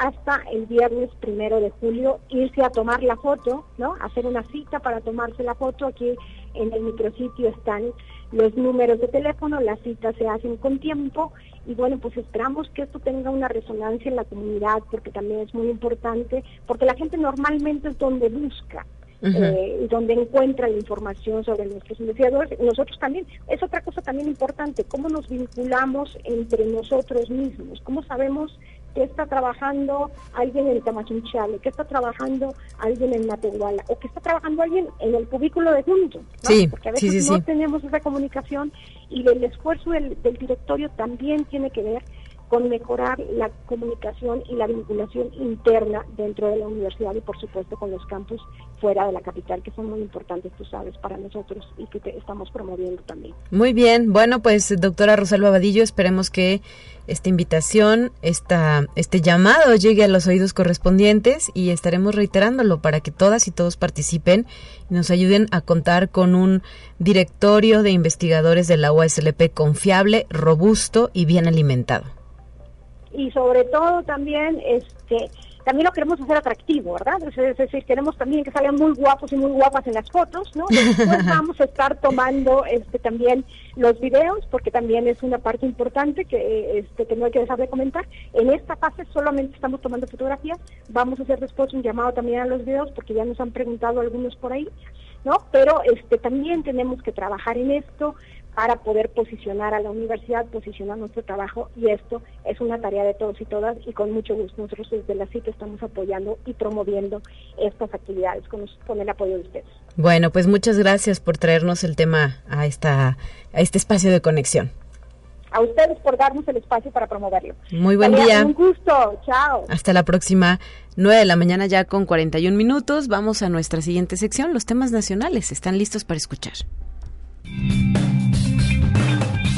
hasta el viernes primero de julio, irse a tomar la foto, ¿no? Hacer una cita para tomarse la foto. Aquí en el micrositio están los números de teléfono, las citas se hacen con tiempo y bueno, pues esperamos que esto tenga una resonancia en la comunidad porque también es muy importante, porque la gente normalmente es donde busca, eh, donde encuentra la información sobre nuestros investigadores. Nosotros también, es otra cosa también importante, cómo nos vinculamos entre nosotros mismos, cómo sabemos que está trabajando alguien en Tamazunchale, que está trabajando alguien en Matehuala, o que está trabajando alguien en el cubículo de junto, porque a veces no tenemos esa comunicación y el esfuerzo del directorio también tiene que ver con mejorar la comunicación y la vinculación interna dentro de la universidad y por supuesto con los campus fuera de la capital que son muy importantes, tú sabes, para nosotros y que estamos promoviendo también. Muy bien, bueno pues doctora Rosalba Vadillo, esperemos que esta invitación, esta, este llamado llegue a los oídos correspondientes y estaremos reiterándolo para que todas y todos participen y nos ayuden a contar con un directorio de investigadores de la USLP confiable, robusto y bien alimentado y sobre todo también este también lo queremos hacer atractivo, ¿verdad? Es, decir, queremos también que salgan muy guapos y muy guapas en las fotos, ¿no? Después vamos a estar tomando este también los videos, porque también es una parte importante que, este, que no hay que dejar de comentar. En esta fase solamente estamos tomando fotografías, vamos a hacer después un llamado también a los videos, porque ya nos han preguntado algunos por ahí, ¿no? Pero este también tenemos que trabajar en esto, para poder posicionar a la universidad, posicionar nuestro trabajo y esto es una tarea de todos y todas y con mucho gusto nosotros desde la CIT estamos apoyando y promoviendo estas actividades con, el apoyo de ustedes. Bueno, pues muchas gracias por traernos el tema a, esta, a este espacio de conexión. A ustedes por darnos el espacio para promoverlo. Muy buen día. Un gusto. Chao. Hasta la próxima. 9 de la mañana ya con 41 minutos. Vamos a nuestra siguiente sección, los temas nacionales. ¿Están listos para escuchar?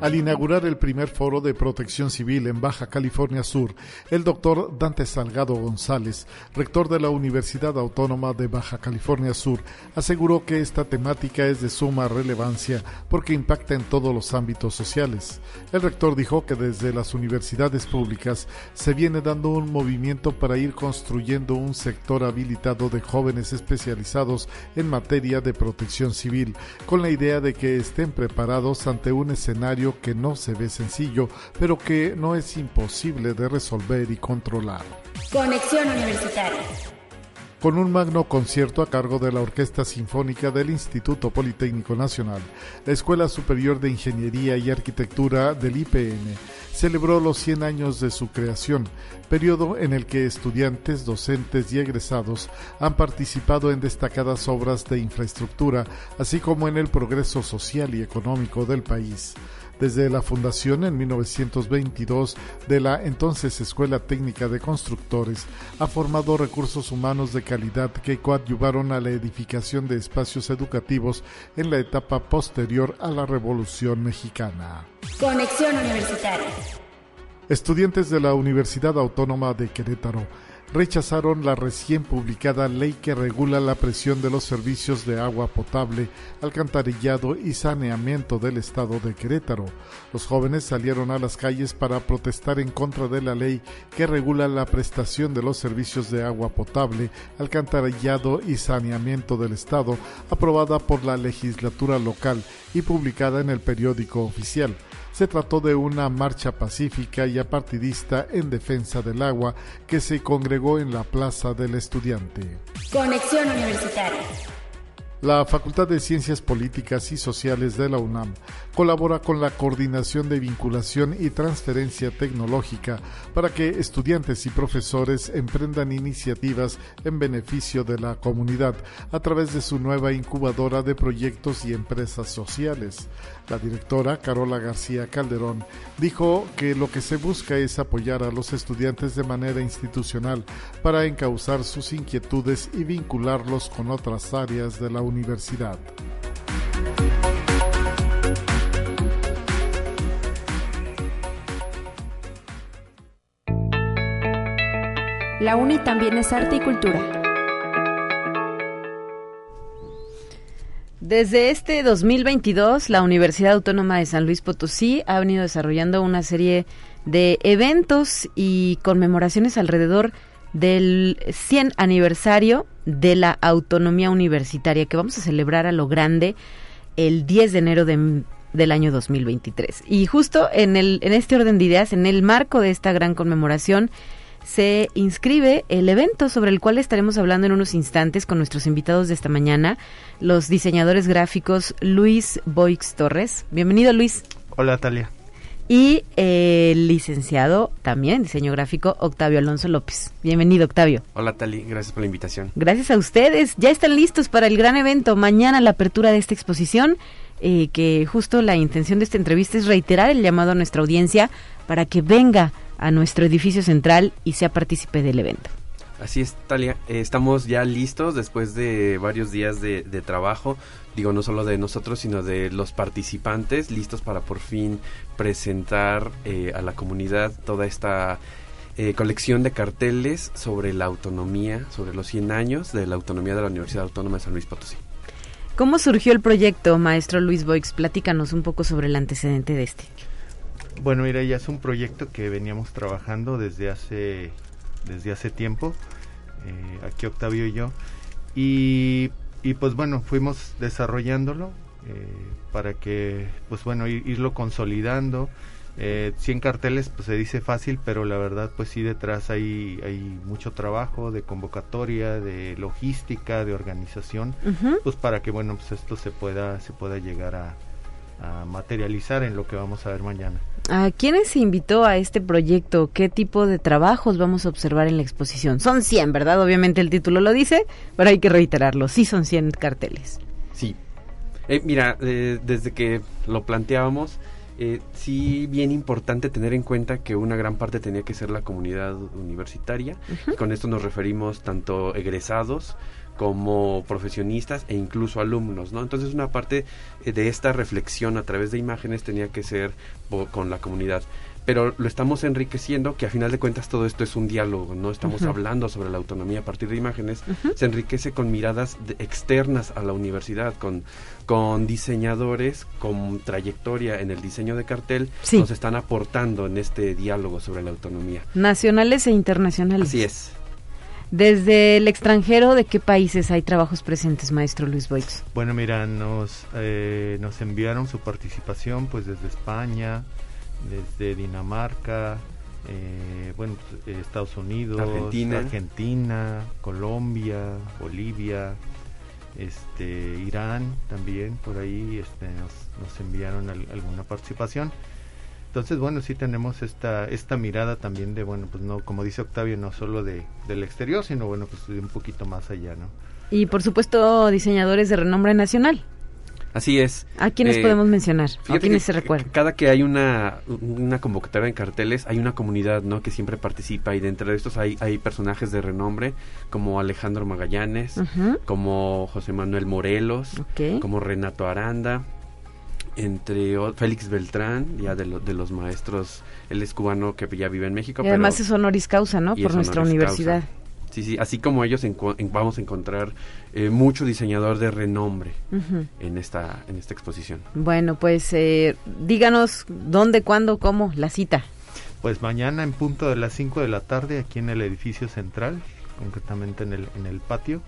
al inaugurar el primer foro de protección civil en Baja California Sur, el doctor Dante Salgado González, rector de la Universidad Autónoma de Baja California Sur, aseguró que esta temática es de suma relevancia porque impacta en todos los ámbitos sociales. El rector dijo que desde las universidades públicas se viene dando un movimiento para ir construyendo un sector habilitado de jóvenes especializados en materia de protección civil, con la idea de que estén preparados ante un escenario que no se ve sencillo, pero que no es imposible de resolver y controlar. Conexión Universitaria. Con un magno concierto a cargo de la Orquesta Sinfónica del Instituto Politécnico Nacional, la Escuela Superior de Ingeniería y Arquitectura del IPN celebró los 100 años de su creación, periodo en el que estudiantes, docentes y egresados han participado en destacadas obras de infraestructura, así como en el progreso social y económico del país desde la fundación en 1922 de la entonces Escuela Técnica de Constructores, ha formado recursos humanos de calidad que coadyuvaron a la edificación de espacios educativos en la etapa posterior a la Revolución Mexicana. Conexión Universitaria. Estudiantes de la Universidad Autónoma de Querétaro rechazaron la recién publicada ley que regula la presión de los servicios de agua potable, alcantarillado y saneamiento del estado de Querétaro. Los jóvenes salieron a las calles para protestar en contra de la ley que regula la prestación de los servicios de agua potable, alcantarillado y saneamiento del estado, aprobada por la legislatura local y publicada en el periódico oficial. Se trató de una marcha pacífica y apartidista en defensa del agua que se congregó en la Plaza del Estudiante. Conexión Universitaria. La Facultad de Ciencias Políticas y Sociales de la UNAM colabora con la Coordinación de Vinculación y Transferencia Tecnológica para que estudiantes y profesores emprendan iniciativas en beneficio de la comunidad a través de su nueva incubadora de proyectos y empresas sociales. La directora, Carola García Calderón, dijo que lo que se busca es apoyar a los estudiantes de manera institucional para encauzar sus inquietudes y vincularlos con otras áreas de la universidad. La UNI también es arte y cultura. Desde este 2022, la Universidad Autónoma de San Luis Potosí ha venido desarrollando una serie de eventos y conmemoraciones alrededor del 100 aniversario de la autonomía universitaria que vamos a celebrar a lo grande el 10 de enero del año 2023. Y justo en, el, en este orden de ideas, en el marco de esta gran conmemoración, se inscribe el evento sobre el cual estaremos hablando en unos instantes con nuestros invitados de esta mañana, los diseñadores gráficos Luis Boix Torres. Bienvenido Luis. Hola Talia. Y el licenciado también en diseño gráfico Octavio Alonso López. Bienvenido Octavio. Hola Tali, gracias por la invitación. Gracias a ustedes. Ya están listos para el gran evento. Mañana la apertura de esta exposición. Eh, que justo la intención de esta entrevista es reiterar el llamado a nuestra audiencia para que venga a nuestro edificio central y sea partícipe del evento. Así es, Talia. Eh, estamos ya listos después de varios días de, trabajo, digo, no solo de nosotros, sino de los participantes, listos para por fin presentar eh, a la comunidad toda esta eh, colección de carteles sobre la autonomía, sobre los 100 años de la autonomía de la Universidad Autónoma de San Luis Potosí. ¿Cómo surgió el proyecto, maestro Luis Boix? Platícanos un poco sobre el antecedente de este. Bueno, mira, ya es un proyecto que veníamos trabajando desde hace, desde hace tiempo, eh, aquí Octavio y yo, y, y, pues bueno, fuimos desarrollándolo eh, para que, pues bueno, irlo consolidando. Eh, 100 carteles, pues se dice fácil, pero la verdad, pues sí, detrás hay, hay mucho trabajo de convocatoria, de logística, de organización, pues para que, bueno, pues esto se pueda, se pueda llegar a, a materializar en lo que vamos a ver mañana. ¿A quiénes se invitó a este proyecto? ¿Qué tipo de trabajos vamos a observar en la exposición? Son 100, ¿verdad? Obviamente el título lo dice, pero hay que reiterarlo. Sí son 100 carteles. Sí. Eh, mira, eh, desde que lo planteábamos, eh, sí bien importante tener en cuenta que una gran parte tenía que ser la comunidad universitaria. con esto nos referimos tanto egresados como profesionistas e incluso alumnos, ¿no? Entonces una parte eh, de esta reflexión a través de imágenes tenía que ser con la comunidad. Pero lo estamos enriqueciendo, que a final de cuentas todo esto es un diálogo, no estamos hablando sobre la autonomía a partir de imágenes, se enriquece con miradas externas a la universidad, con, con diseñadores con trayectoria en el diseño de cartel, nos están aportando en este diálogo sobre la autonomía. Nacionales e internacionales. Así es. Desde el extranjero, ¿de qué países hay trabajos presentes, maestro Luis Boix? Bueno, mira, nos, eh, nos enviaron su participación pues desde España, desde Dinamarca, eh, bueno, pues, Estados Unidos, Argentina. Argentina, Colombia, Bolivia, este, Irán también, por ahí este, nos, nos enviaron alguna participación. Entonces, bueno, sí tenemos esta, esta mirada también de, bueno, pues no, como dice Octavio, no solo de, del exterior, sino, bueno, pues de un poquito más allá, ¿no? Y, por supuesto, diseñadores de renombre nacional. Así es. ¿A quiénes eh, podemos mencionar? ¿A quiénes se recuerdan? Cada que hay una, una convocatoria en carteles, hay una comunidad, ¿no? Que siempre participa y dentro de estos hay, hay personajes de renombre como Alejandro Magallanes, como José Manuel Morelos, como Renato Aranda, entre Félix Beltrán, ya de, de los maestros, él es cubano que ya vive en México. Y además es honoris causa, ¿no? Por nuestra universidad. Sí, sí, así como ellos vamos a encontrar eh, mucho diseñador de renombre en, esta, en esta exposición. Bueno, pues eh, díganos dónde, cuándo, cómo, la cita. Pues mañana en punto de las 5 de la tarde aquí en el edificio central, concretamente en el, en el patio.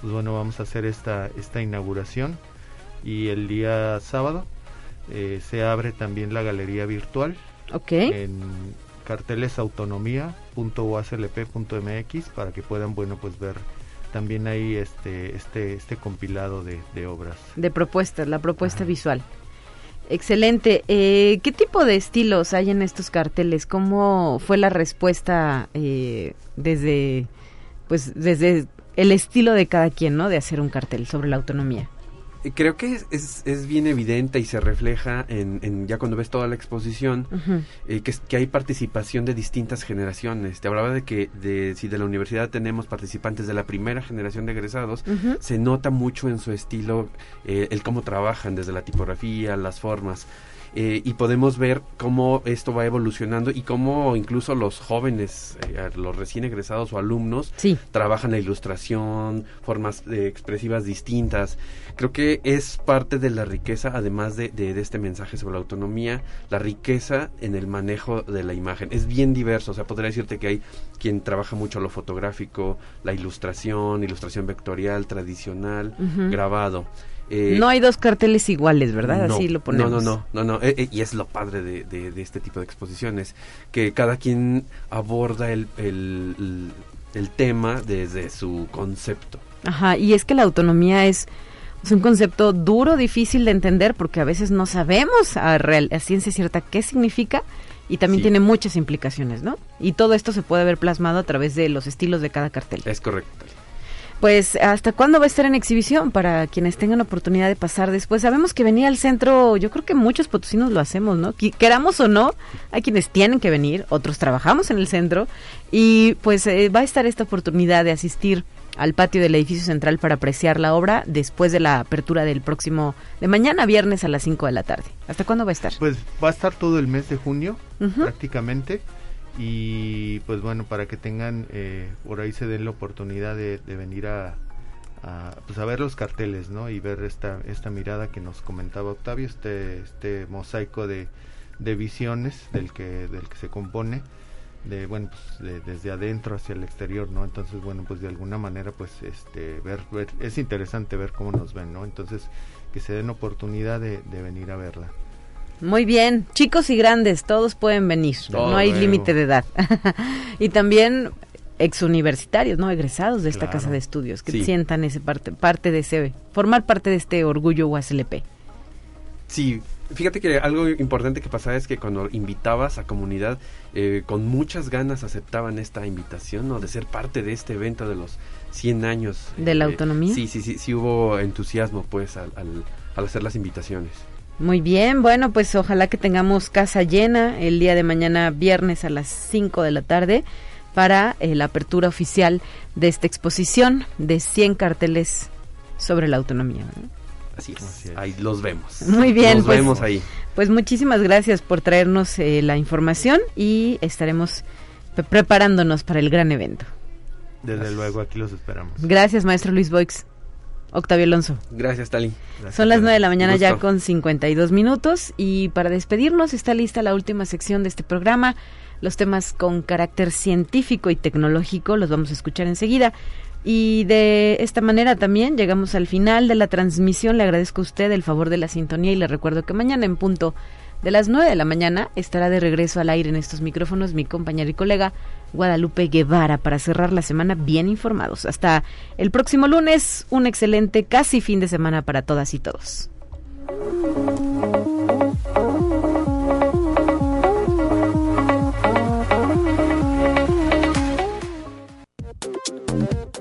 Pues bueno, vamos a hacer esta, esta inauguración y el día sábado eh, se abre también la galería virtual. Ok. En cartelesautonomía.uaclp.mx para que puedan, bueno, pues ver también ahí este, este, este compilado de, obras. De propuestas, la propuesta visual. Excelente. Eh, ¿Qué tipo de estilos hay en estos carteles? ¿Cómo fue la respuesta eh, desde, pues, desde el estilo de cada quien, ¿no? De hacer un cartel sobre la autonomía. Creo que es, es, bien evidente y se refleja en, ya cuando ves toda la exposición eh, que, que hay participación de distintas generaciones. Te hablaba de que de, si de la universidad tenemos participantes de la primera generación de egresados, se nota mucho en su estilo eh, el cómo trabajan desde la tipografía, las formas. Eh, y podemos ver cómo esto va evolucionando y cómo incluso los jóvenes, eh, los recién egresados o alumnos, trabajan la ilustración, formas eh, expresivas distintas. Creo que es parte de la riqueza, además de, de, este mensaje sobre la autonomía, la riqueza en el manejo de la imagen. Es bien diverso, o sea, podría decirte que hay quien trabaja mucho lo fotográfico, la ilustración, ilustración vectorial, tradicional, grabado. Eh, no hay dos carteles iguales, ¿verdad? Así lo ponemos. No, no, no, no, eh, eh, y es lo padre de, este tipo de exposiciones, que cada quien aborda el, el, tema desde su concepto. Ajá, y es que la autonomía es, un concepto duro, difícil de entender, porque a veces no sabemos a, real, a ciencia cierta qué significa y también tiene muchas implicaciones, ¿no? Y todo esto se puede ver plasmado a través de los estilos de cada cartel. Es correcto. Pues, ¿hasta cuándo va a estar en exhibición? Para quienes tengan oportunidad de pasar después. Sabemos que venir al centro, yo creo que muchos potosinos lo hacemos, ¿no? Queramos o no, hay quienes tienen que venir, otros trabajamos en el centro y pues eh, va a estar esta oportunidad de asistir al patio del edificio central para apreciar la obra después de la apertura del próximo, de mañana viernes a las 5 de la tarde. ¿Hasta cuándo va a estar? Pues va a estar todo el mes de junio, prácticamente y pues bueno para que tengan eh, por ahí se den la oportunidad de, venir a, pues a ver los carteles no y ver esta esta mirada que nos comentaba Octavio este este mosaico de, de visiones del que del que se compone de bueno pues desde adentro hacia el exterior no entonces bueno pues de alguna manera pues este ver, ver es interesante ver cómo nos ven no entonces que se den oportunidad de venir a verla muy bien, chicos y grandes, todos pueden venir, no hay límite de edad. y también exuniversitarios, ¿no? Egresados de esta casa de estudios, que sientan ese parte, parte de ese, formar parte de este orgullo UASLP. Sí, fíjate que algo importante que pasaba es que cuando invitabas a comunidad, eh, con muchas ganas aceptaban esta invitación, ¿no? De ser parte de este evento de los 100 años. ¿De la eh, autonomía? Sí, sí, sí, sí hubo entusiasmo, pues, al, al hacer las invitaciones. Muy bien, bueno, pues ojalá que tengamos casa llena el día de mañana viernes a las 5 de la tarde para eh, la apertura oficial de esta exposición de 100 carteles sobre la autonomía. Así, es. ahí los vemos. Muy bien, nos pues, vemos ahí. Pues muchísimas gracias por traernos eh, la información y estaremos preparándonos para el gran evento. Desde luego, aquí los esperamos. Gracias, maestro Luis Boix. Octavio Alonso. Gracias, Tali. Son las 9 de la mañana ya con 52 minutos y para despedirnos está lista la última sección de este programa. Los temas con carácter científico y tecnológico los vamos a escuchar enseguida. Y de esta manera también llegamos al final de la transmisión. Le agradezco a usted el favor de la sintonía y le recuerdo que mañana en punto de las 9 de la mañana estará de regreso al aire en estos micrófonos mi compañero y colega Guadalupe Guevara para cerrar la semana bien informados. Hasta el próximo lunes, un excelente casi fin de semana para todas y todos.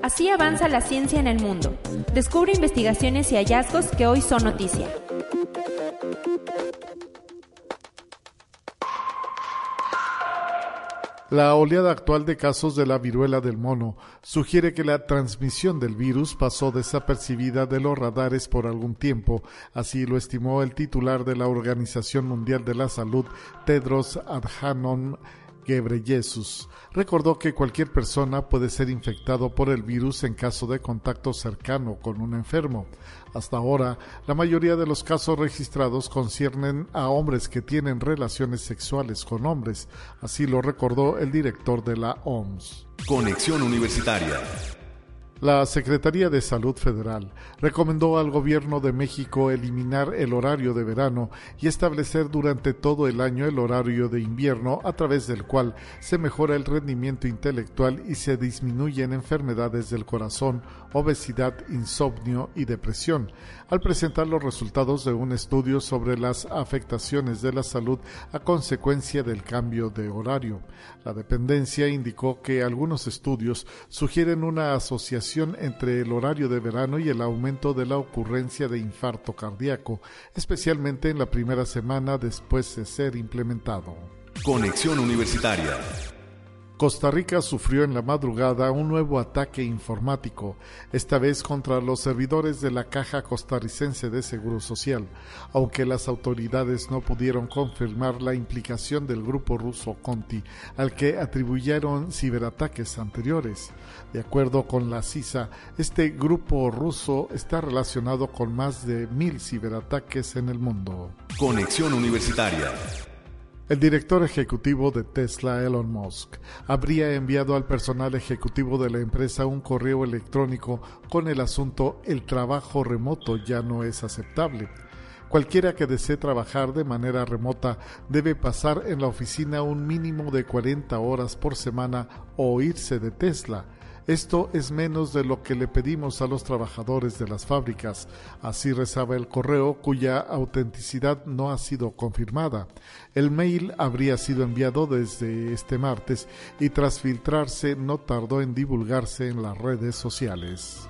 Así avanza la ciencia en el mundo. Descubre investigaciones y hallazgos que hoy son noticia. La oleada actual de casos de la viruela del mono sugiere que la transmisión del virus pasó desapercibida de los radares por algún tiempo, así lo estimó el titular de la Organización Mundial de la Salud, Tedros Adhanom Ghebreyesus recordó que cualquier persona puede ser infectado por el virus en caso de contacto cercano con un enfermo. Hasta ahora, la mayoría de los casos registrados conciernen a hombres que tienen relaciones sexuales con hombres, así lo recordó el director de la OMS. Conexión Universitaria la Secretaría de Salud Federal recomendó al Gobierno de México eliminar el horario de verano y establecer durante todo el año el horario de invierno a través del cual se mejora el rendimiento intelectual y se disminuyen enfermedades del corazón, obesidad, insomnio y depresión, al presentar los resultados de un estudio sobre las afectaciones de la salud a consecuencia del cambio de horario. La dependencia indicó que algunos estudios sugieren una asociación entre el horario de verano y el aumento de la ocurrencia de infarto cardíaco, especialmente en la primera semana después de ser implementado. Conexión Universitaria Costa Rica sufrió en la madrugada un nuevo ataque informático, esta vez contra los servidores de la Caja Costarricense de Seguro Social, aunque las autoridades no pudieron confirmar la implicación del grupo ruso Conti, al que atribuyeron ciberataques anteriores. De acuerdo con la CISA, este grupo ruso está relacionado con más de mil ciberataques en el mundo. Conexión Universitaria el director ejecutivo de Tesla, Elon Musk, habría enviado al personal ejecutivo de la empresa un correo electrónico con el asunto El trabajo remoto ya no es aceptable. Cualquiera que desee trabajar de manera remota debe pasar en la oficina un mínimo de 40 horas por semana o irse de Tesla esto es menos de lo que le pedimos a los trabajadores de las fábricas. Así rezaba el correo cuya autenticidad no ha sido confirmada. El mail habría sido enviado desde este martes y tras filtrarse no tardó en divulgarse en las redes sociales.